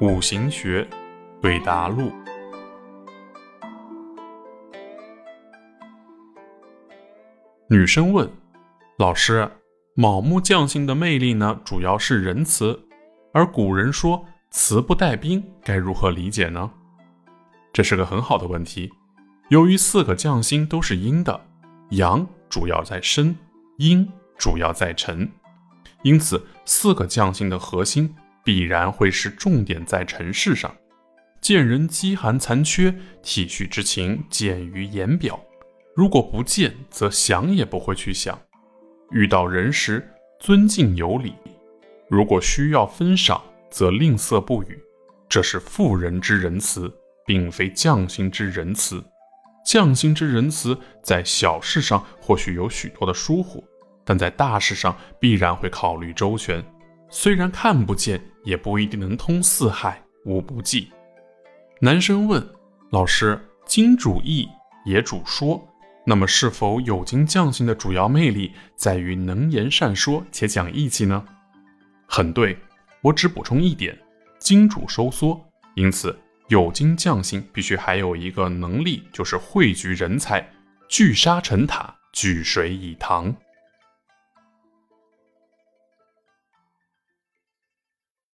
五行学对答录。女生问老师：“卯木将星的魅力呢，主要是仁慈，而古人说慈不带兵，该如何理解呢？”这是个很好的问题。由于四个将星都是阴的，阳主要在生，阴主要在辰，因此四个将星的核心必然会是重点在尘世上。见人饥寒残缺，体恤之情见于言表。如果不见，则想也不会去想；遇到人时，尊敬有礼；如果需要分赏，则吝啬不语。这是妇人之仁慈，并非匠心之仁慈。匠心之仁慈，在小事上或许有许多的疏忽，但在大事上必然会考虑周全。虽然看不见，也不一定能通四海无不济。男生问老师：“金主义也主说。”那么，是否有金将星的主要魅力在于能言善说且讲义气呢？很对，我只补充一点：金主收缩，因此有金将星必须还有一个能力，就是汇聚人才，聚沙成塔，聚水以堂。